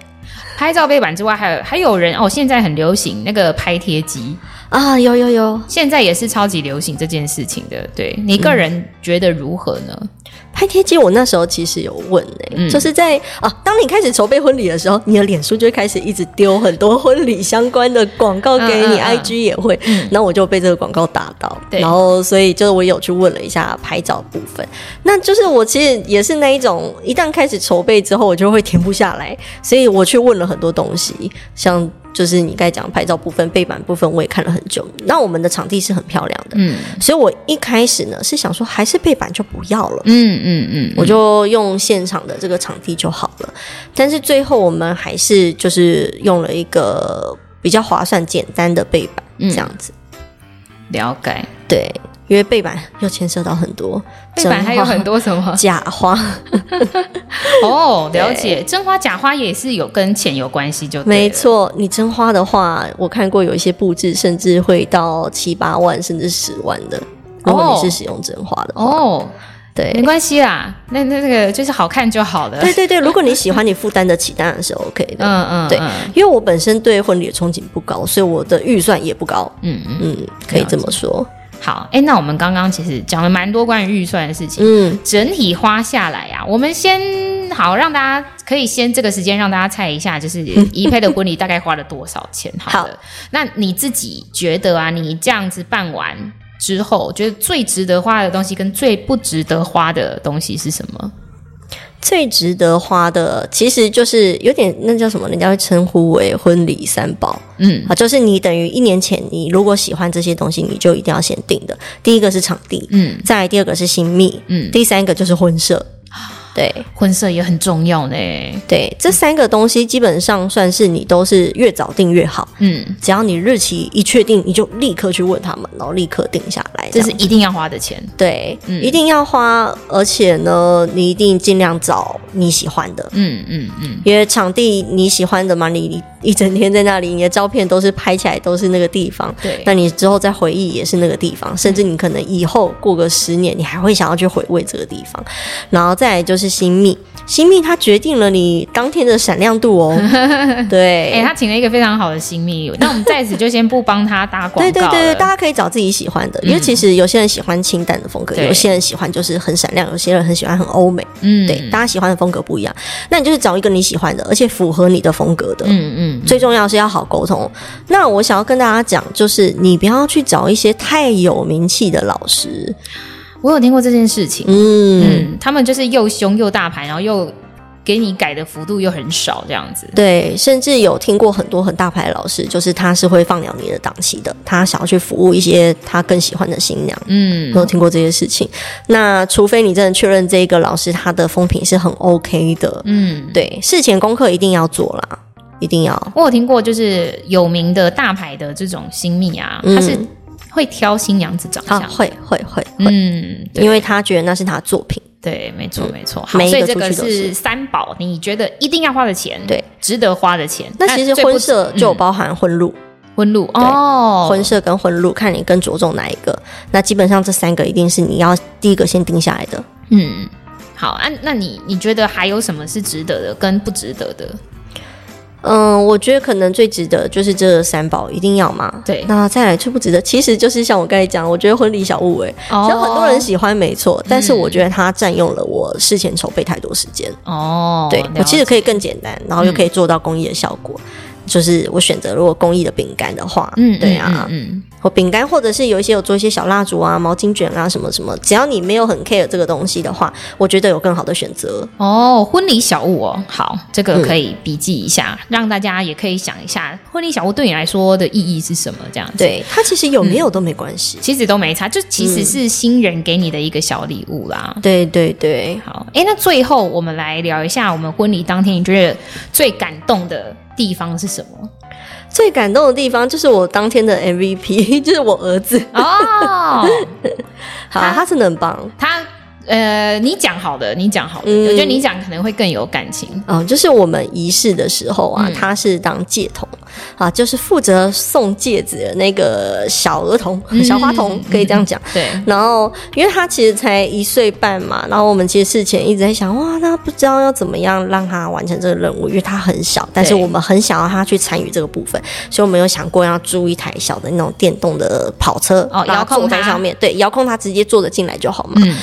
拍照背板之外，还有还有人哦，现在很流行那个拍贴机啊，有有有，现在也是超级流行这件事情的。对，你个人觉得如何呢？嗯拍贴机，我那时候其实有问诶、欸，嗯、就是在啊，当你开始筹备婚礼的时候，你的脸书就会开始一直丢很多婚礼相关的广告给你，，IG 也会，然后我就被这个广告打到，对然后所以就是我有去问了一下拍照部分，那就是我其实也是那一种，一旦开始筹备之后，我就会停不下来，所以我去问了很多东西，像。就是你该讲拍照部分、背板部分，我也看了很久。那我们的场地是很漂亮的，嗯，所以我一开始呢是想说，还是背板就不要了，嗯嗯嗯，我就用现场的这个场地就好了。但是最后我们还是就是用了一个比较划算、简单的背板，这样子。嗯、了解，对。因为背板又牵涉到很多，背板还有很多什么假花 [LAUGHS] 哦，了解，真花假花也是有跟钱有关系，就没错。你真花的话，我看过有一些布置甚至会到七八万甚至十万的。如果你是使用真花的话，哦，对，没关系啦，那那那个就是好看就好了。对对对，[LAUGHS] 如果你喜欢，你负担得起，当然是 OK 的。嗯嗯，对，因为我本身对婚礼的憧憬不高，所以我的预算也不高。嗯嗯嗯，可以这么说。好，哎，那我们刚刚其实讲了蛮多关于预算的事情，嗯，整体花下来啊，我们先好让大家可以先这个时间让大家猜一下，就是 [LAUGHS] 一佩的婚礼大概花了多少钱？好的，好，那你自己觉得啊，你这样子办完之后，觉得最值得花的东西跟最不值得花的东西是什么？最值得花的，其实就是有点那叫什么，人家会称呼为婚礼三宝。嗯，啊，就是你等于一年前，你如果喜欢这些东西，你就一定要先定的。第一个是场地，嗯，再来第二个是新密，嗯，第三个就是婚摄。对，婚色也很重要呢。对，这三个东西基本上算是你都是越早定越好。嗯，只要你日期一确定，你就立刻去问他们，然后立刻定下来。这是一定要花的钱。对，嗯，一定要花，而且呢，你一定尽量找你喜欢的。嗯嗯嗯，因为场地你喜欢的嘛，你一整天在那里，你的照片都是拍起来都是那个地方。对，那你之后再回忆也是那个地方，甚至你可能以后过个十年，你还会想要去回味这个地方。然后再来就是星密，星密它决定了你当天的闪亮度哦。[LAUGHS] 对，哎、欸，他请了一个非常好的星密，那我们在此就先不帮他打广告。对对对，大家可以找自己喜欢的，因为其实有些人喜欢清淡的风格，嗯、有些人喜欢就是很闪亮，有些人很喜欢很欧美。嗯，对，大家喜欢的风格不一样，那你就是找一个你喜欢的，而且符合你的风格的。嗯嗯，最重要是要好沟通。那我想要跟大家讲，就是你不要去找一些太有名气的老师。我有听过这件事情。嗯嗯，他们就是又凶又大牌，然后又。给你改的幅度又很少，这样子。对，甚至有听过很多很大牌的老师，就是他是会放鸟你的档期的，他想要去服务一些他更喜欢的新娘。嗯，有听过这些事情。那除非你真的确认这个老师他的风评是很 OK 的。嗯，对，事前功课一定要做啦，一定要。我有听过，就是有名的大牌的这种新密啊，他是会挑新娘子长相，会会会，嗯，因为他觉得那是他的作品。对，没错，没错。好，所以这个是三宝，你觉得一定要花的钱，对，值得花的钱。那其实婚摄就包含婚路，婚路哦，婚摄跟婚路，看你更着重哪一个。那基本上这三个一定是你要第一个先定下来的。嗯，好，啊，那你你觉得还有什么是值得的，跟不值得的？嗯，我觉得可能最值得就是这三宝一定要嘛。对，那再来最不值得，其实就是像我刚才讲，我觉得婚礼小物哎，其实很多人喜欢没错，但是我觉得它占用了我事前筹备太多时间。哦，对，我其实可以更简单，然后又可以做到公益的效果。就是我选择如果公益的饼干的话，嗯，对啊，嗯，或饼干，或者是有一些有做一些小蜡烛啊、毛巾卷啊什么什么，只要你没有很 care 这个东西的话，我觉得有更好的选择哦。婚礼小物哦，好，这个可以笔记一下，嗯、让大家也可以想一下，婚礼小物对你来说的意义是什么？这样子，对，它其实有没有都没关系，其实都没差，就其实是新人给你的一个小礼物啦。嗯、对对对，好，哎，那最后我们来聊一下我们婚礼当天你觉得最感动的地方是什么？最感动的地方就是我当天的 MVP，[LAUGHS] 就是我儿子哦。[LAUGHS] 好，他，他真的很棒，他。呃，你讲好的，你讲好的，嗯、我觉得你讲可能会更有感情。嗯，就是我们仪式的时候啊，嗯、他是当戒童啊，就是负责送戒指的那个小儿童、嗯、小花童，可以这样讲。对。然后，因为他其实才一岁半嘛，然后我们其实事前一直在想，哇，那不知道要怎么样让他完成这个任务，因为他很小，但是我们很想要他去参与这个部分，所以我们有想过要租一台小的那种电动的跑车哦，遥控在上面，对，遥控他直接坐着进来就好嘛。嗯。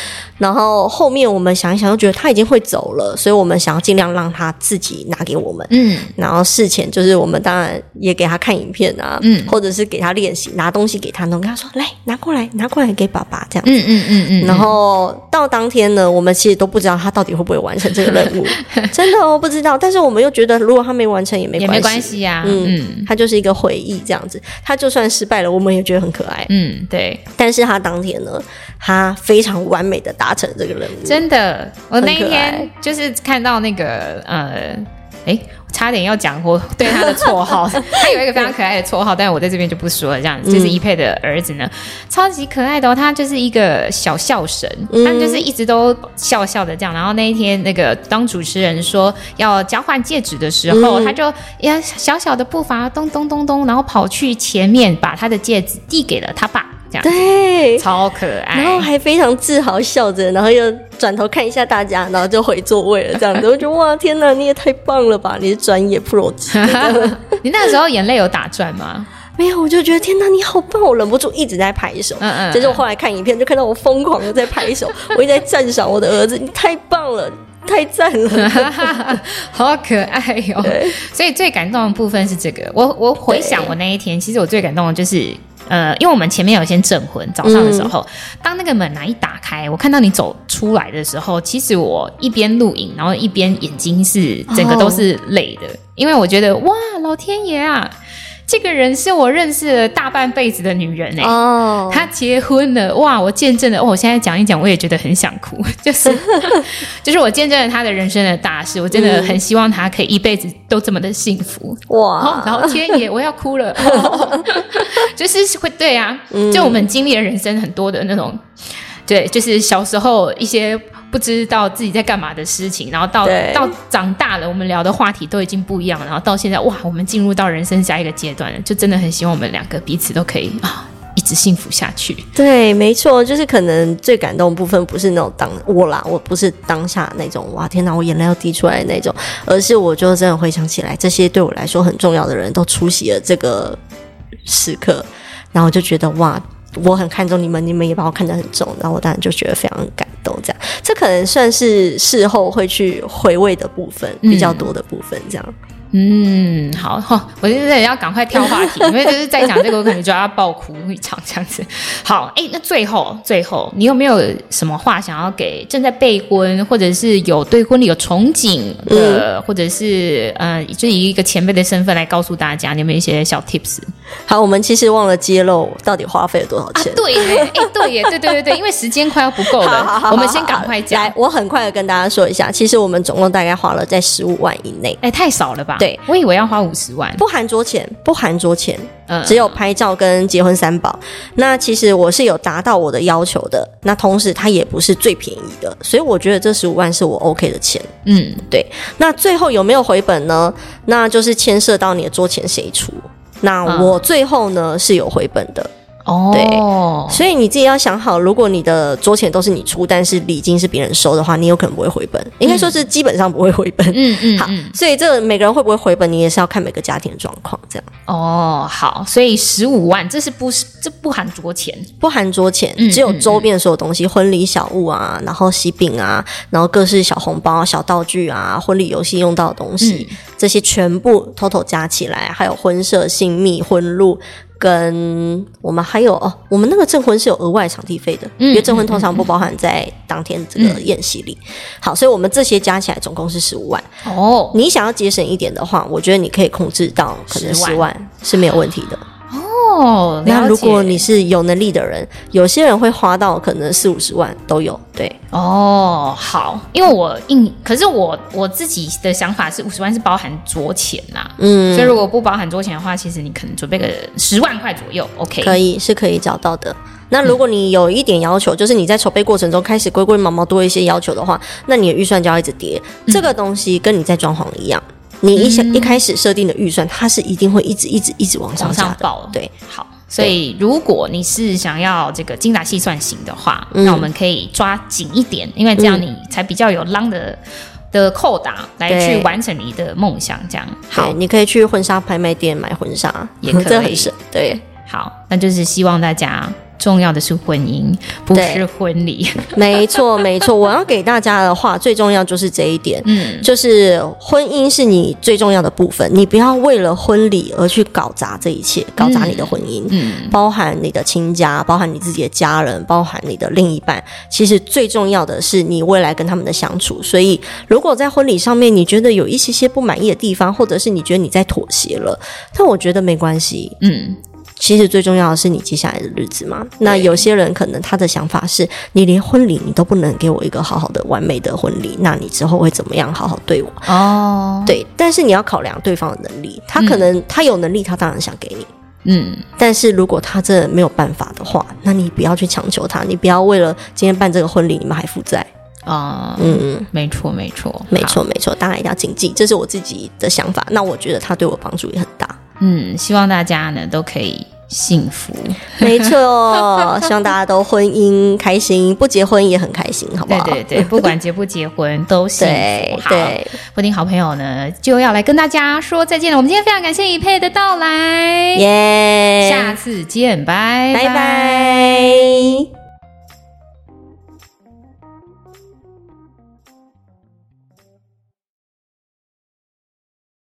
然后后面我们想一想，又觉得他已经会走了，所以我们想要尽量让他自己拿给我们。嗯，然后事前就是我们当然也给他看影片啊，嗯，或者是给他练习拿东西给他，然后跟他说：“来，拿过来，拿过来给爸爸。”这样子。嗯嗯嗯嗯。然后到当天呢，我们其实都不知道他到底会不会完成这个任务，[LAUGHS] 真的哦不知道。但是我们又觉得，如果他没完成也没关系，也没关系呀。嗯，他就是一个回忆这样子。他就算失败了，我们也觉得很可爱。嗯，对。但是他当天呢，他非常完美的达成这个任务，真的。我那一天就是看到那个呃，哎、欸，差点要讲我对他的绰号，[LAUGHS] 他有一个非常可爱的绰号，但是我在这边就不说了。这样子，就是一佩的儿子呢，嗯、超级可爱的哦，他就是一个小笑神，嗯、他就是一直都笑笑的这样。然后那一天，那个当主持人说要交换戒指的时候，嗯、他就呀小小的步伐咚咚咚咚，然后跑去前面把他的戒指递给了他爸。这样对，超可爱，然后还非常自豪笑着，然后又转头看一下大家，然后就回座位了。这样子，[LAUGHS] 我觉得哇，天哪，你也太棒了吧！你是专业 pro。[LAUGHS] [LAUGHS] 你那个时候眼泪有打转吗？没有，我就觉得天哪，你好棒！我忍不住一直在拍手。嗯嗯。就是我后来看影片，就看到我疯狂的在拍手，我一直在赞赏我的儿子，你太棒了，太赞了，好可爱哟、哦。所以最感动的部分是这个。我我回想我那一天，其实我最感动的就是。呃，因为我们前面有先证婚，早上的时候，嗯、当那个门啊一打开，我看到你走出来的时候，其实我一边录影，然后一边眼睛是整个都是泪的，哦、因为我觉得哇，老天爷啊！这个人是我认识了大半辈子的女人哎、欸，哦，她结婚了哇！我见证了，哦，我现在讲一讲，我也觉得很想哭，[LAUGHS] 就是 [LAUGHS] 就是我见证了她的人生的大事，我真的很希望她可以一辈子都这么的幸福哇！然后天爷，我要哭了，哦、[LAUGHS] 就是会对啊，就我们经历了人生很多的那种，对，就是小时候一些。不知道自己在干嘛的事情，然后到到长大了，我们聊的话题都已经不一样了，然后到现在哇，我们进入到人生下一个阶段了，就真的很希望我们两个彼此都可以啊。一直幸福下去。对，没错，就是可能最感动的部分不是那种当我啦，我不是当下那种哇天哪，我眼泪要滴出来的那种，而是我就真的回想起来，这些对我来说很重要的人都出席了这个时刻，然后我就觉得哇，我很看重你们，你们也把我看得很重，然后我当然就觉得非常感动。这样，这可能算是事后会去回味的部分比较多的部分，这样。嗯嗯，好哈，[LAUGHS] 我现在要赶快挑话题，因为就是在讲这个，我可能就要爆哭一场这样子。[LAUGHS] 好，哎，那最后最后，你有没有什么话想要给正在备婚，或者是有对婚礼有憧憬的，嗯、或者是呃，就以一个前辈的身份来告诉大家，你有没有一些小 tips？好，我们其实忘了揭露到底花费了多少钱。啊、对耶，哎，对耶，对对对对，因为时间快要不够了，[LAUGHS] 好好好好，我们先赶快讲。来，我很快的跟大家说一下，其实我们总共大概花了在十五万以内。哎，太少了吧？对，我以为要花五十万，不含桌钱，不含桌钱，嗯，只有拍照跟结婚三宝。那其实我是有达到我的要求的，那同时它也不是最便宜的，所以我觉得这十五万是我 OK 的钱。嗯，对。那最后有没有回本呢？那就是牵涉到你的桌钱谁出。那我最后呢，嗯，是有回本的。哦，对，所以你自己要想好，如果你的桌钱都是你出，但是礼金是别人收的话，你有可能不会回本。应该说是基本上不会回本。嗯嗯，[LAUGHS] 好，所以这个每个人会不会回本，你也是要看每个家庭的状况，这样。哦，好，所以十五万，这是不是这不含桌钱？不含桌钱，只有周边所有东西，婚礼小物啊，然后喜饼啊，然后各式小红包、小道具啊，婚礼游戏用到的东西，嗯，这些全部 total 加起来，还有婚摄、信密、婚录。跟我们还有哦，我们那个证婚是有额外场地费的，嗯，因为证婚通常不包含在当天这个宴席里。嗯。好，所以我们这些加起来总共是十五万。哦，你想要节省一点的话，我觉得你可以控制到可能十万是没有问题的。哦，那如果你是有能力的人，有些人会花到可能四五十万都有。对，哦，好，因为我印，可是我我自己的想法是五十万是包含桌钱呐，嗯，所以如果不包含桌钱的话，其实你可能准备个十万块左右，OK，可以是可以找到的。那如果你有一点要求，嗯、就是你在筹备过程中开始龟龟毛毛多一些要求的话，那你的预算就要一直跌。嗯、这个东西跟你在装潢一样。你一想、嗯、一开始设定的预算，它是一定会一直一直一直往上上报。对，好，所以如果你是想要这个精打细算型的话，那我们可以抓紧一点，因为这样你才比较有 long 的的扣打来去完成你的梦想。这样好，你可以去婚纱拍卖店买婚纱，也可以。[LAUGHS] 对，好，那就是希望大家。重要的是婚姻，不是婚礼。[LAUGHS] 没错，没错。我要给大家的话，最重要就是这一点。嗯，就是婚姻是你最重要的部分，你不要为了婚礼而去搞砸这一切，搞砸你的婚姻。嗯，包含你的亲家，包含你自己的家人，包含你的另一半。其实最重要的是你未来跟他们的相处。所以，如果在婚礼上面你觉得有一些些不满意的地方，或者是你觉得你在妥协了，但我觉得没关系。嗯。其实最重要的是你接下来的日子嘛。那有些人可能他的想法是，你连婚礼你都不能给我一个好好的完美的婚礼，那你之后会怎么样好好对我？哦，对。但是你要考量对方的能力，他可能他有能力，他当然想给你。嗯。但是如果他真的没有办法的话，那你不要去强求他，你不要为了今天办这个婚礼，你们还负债啊。嗯，没错，没错，没错，没错。当然一定要谨记，这是我自己的想法。那我觉得他对我帮助也很大。嗯，希望大家呢都可以幸福。[LAUGHS] 没错，[LAUGHS] 希望大家都婚姻开心，不结婚也很开心，好不好？对对对，不管结不结婚都幸福。对，对，布丁好朋友呢就要来跟大家说再见了。我们今天非常感谢一佩的到来，耶！下次见，拜拜拜。